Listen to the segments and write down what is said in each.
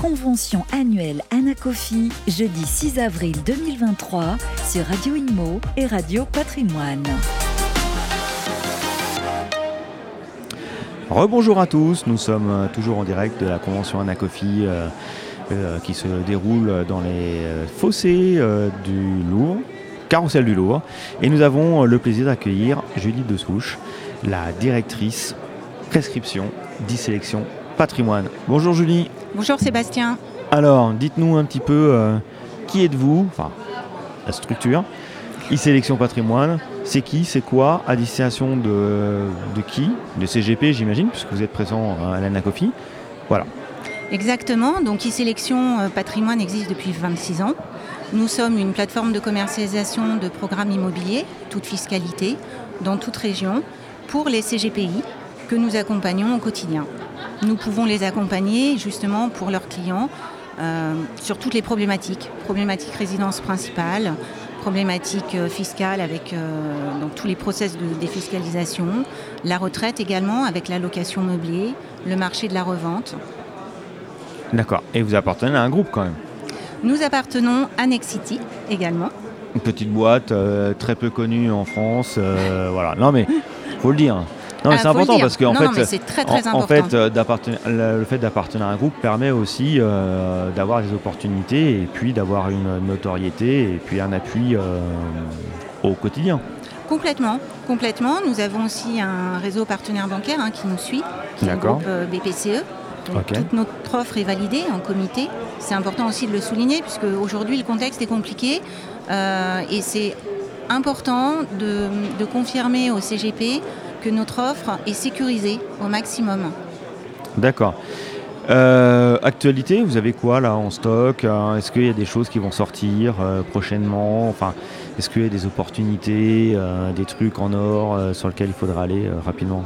Convention annuelle Anacofi, jeudi 6 avril 2023 sur Radio Imo et Radio Patrimoine. Rebonjour à tous, nous sommes euh, toujours en direct de la Convention Anacofi euh, euh, qui se déroule dans les fossés du Louvre, carrousel du Louvre. Et nous avons le plaisir d'accueillir Julie Dessouche, la directrice prescription d'e-sélection patrimoine. Bonjour Julie. Bonjour Sébastien. Alors, dites-nous un petit peu qui êtes-vous, enfin la structure, e-sélection patrimoine, c'est qui, c'est quoi, à destination de, de qui? De CGP j'imagine, puisque vous êtes présent à l'Anacofi. Voilà. Exactement, donc e-sélection patrimoine existe depuis 26 ans. Nous sommes une plateforme de commercialisation de programmes immobiliers, toute fiscalité, dans toute région, pour les CGPI que nous accompagnons au quotidien. Nous pouvons les accompagner justement pour leurs clients euh, sur toutes les problématiques, problématiques résidence principale, problématiques euh, fiscales avec euh, tous les process de défiscalisation, la retraite également avec la location meublée, le marché de la revente. D'accord. Et vous appartenez à un groupe quand même Nous appartenons à Nexity également. Une petite boîte très peu connue en France. voilà. Non mais faut le dire. Non, mais c'est important parce que en fait, c'est très, très en, fait euh, le fait d'appartenir à un groupe permet aussi euh, d'avoir des opportunités et puis d'avoir une notoriété et puis un appui euh, au quotidien. Complètement, complètement. Nous avons aussi un réseau partenaire bancaire hein, qui nous suit, qui est le groupe BPCE. Toute notre offre est validée en comité. C'est important aussi de le souligner puisque aujourd'hui le contexte est compliqué et c'est important de, de confirmer au CGP que notre offre est sécurisée au maximum. D'accord. Euh, actualité, vous avez quoi là en stock hein? Est-ce qu'il y a des choses qui vont sortir euh, prochainement? Enfin, est-ce qu'il y a des opportunités, euh, des trucs en or sur lesquels il faudra aller rapidement?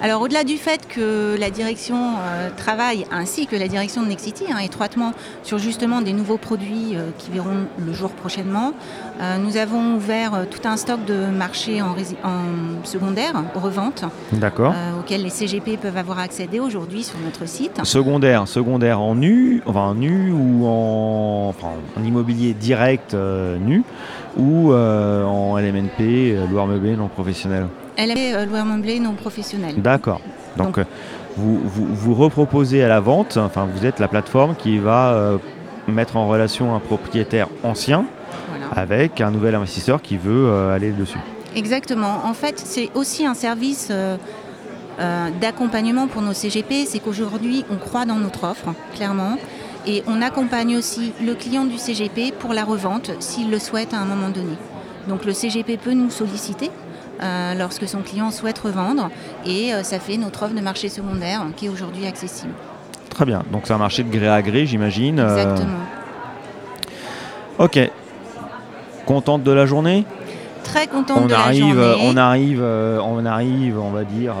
Alors au-delà du fait que la direction euh, travaille ainsi que la direction de Nexity hein, étroitement sur justement des nouveaux produits euh, qui verront le jour prochainement, euh, nous avons ouvert tout un stock de marchés en, secondaire, revente, auxquels les CGP peuvent avoir accédé aujourd'hui sur notre site. Secondaire, secondaire en nu, enfin en nu ou en, en immobilier direct nu ou en LMNP, loueur meublé non professionnel? Elle est euh, meublé non professionnel. D'accord. Donc, euh, vous, vous, reproposez à la vente, enfin vous êtes la plateforme qui va euh, mettre en relation un propriétaire ancien avec un nouvel investisseur qui veut aller dessus. Exactement. En fait, c'est aussi un service d'accompagnement pour nos CGP. C'est qu'aujourd'hui, on croit dans notre offre, clairement. Et on accompagne aussi le client du CGP pour la revente s'il le souhaite à un moment donné. Donc le CGP peut nous solliciter euh, lorsque son client souhaite revendre. Et euh, ça fait notre offre de marché secondaire qui est aujourd'hui accessible. Très bien. Donc c'est un marché de gré à gré, j'imagine. Euh. Exactement. Ok. Contente de la journée? Très contente de la journée. On arrive, on arrive, on va dire.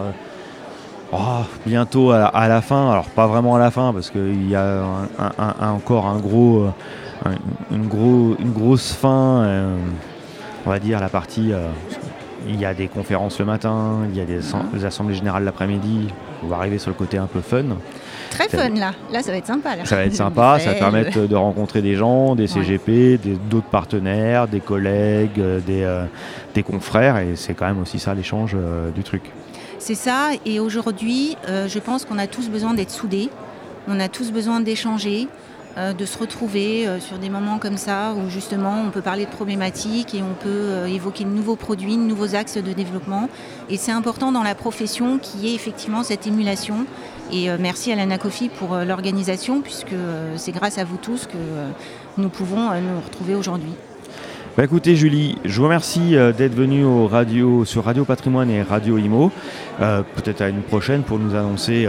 Oh, bientôt à la, fin, alors pas vraiment à la fin parce qu'il y a encore un gros, une, gros, une grosse fin, on va dire la partie il y a des conférences le matin, il y a des, assemblées générales l'après-midi. On va arriver sur le côté un peu fun. Très fun là, là ça va être sympa. Ça va être sympa, ça va permettre de rencontrer des gens, des CGP, d'autres partenaires, des collègues, euh, euh, des, confrères, et c'est quand même aussi ça l'échange euh, du truc. C'est ça, et aujourd'hui, je pense qu'on a tous besoin d'être soudés, on a tous besoin d'échanger, de se retrouver euh, sur des moments comme ça où justement on peut parler de problématiques et on peut euh, évoquer de nouveaux produits, de nouveaux axes de développement. Et c'est important dans la profession qu'il y ait effectivement cette émulation. Et merci à l'Anacofi pour l'organisation puisque c'est grâce à vous tous que nous pouvons nous retrouver aujourd'hui. Bah écoutez Julie, je vous remercie d'être venue au radio, sur Radio Patrimoine et Radio Imo. Peut-être à une prochaine pour nous annoncer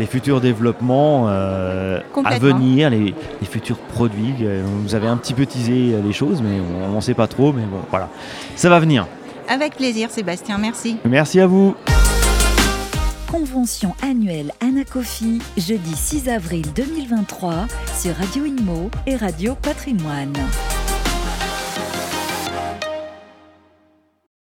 les futurs développements euh, à venir, les, futurs produits. Euh, vous avez un petit peu teasé euh, les choses, mais on n'en sait pas trop. Mais bon, voilà, ça va venir. Avec plaisir, Sébastien, merci. Merci à vous. Convention annuelle Anacofi, jeudi 6 avril 2023 sur Radio Imo et Radio Patrimoine.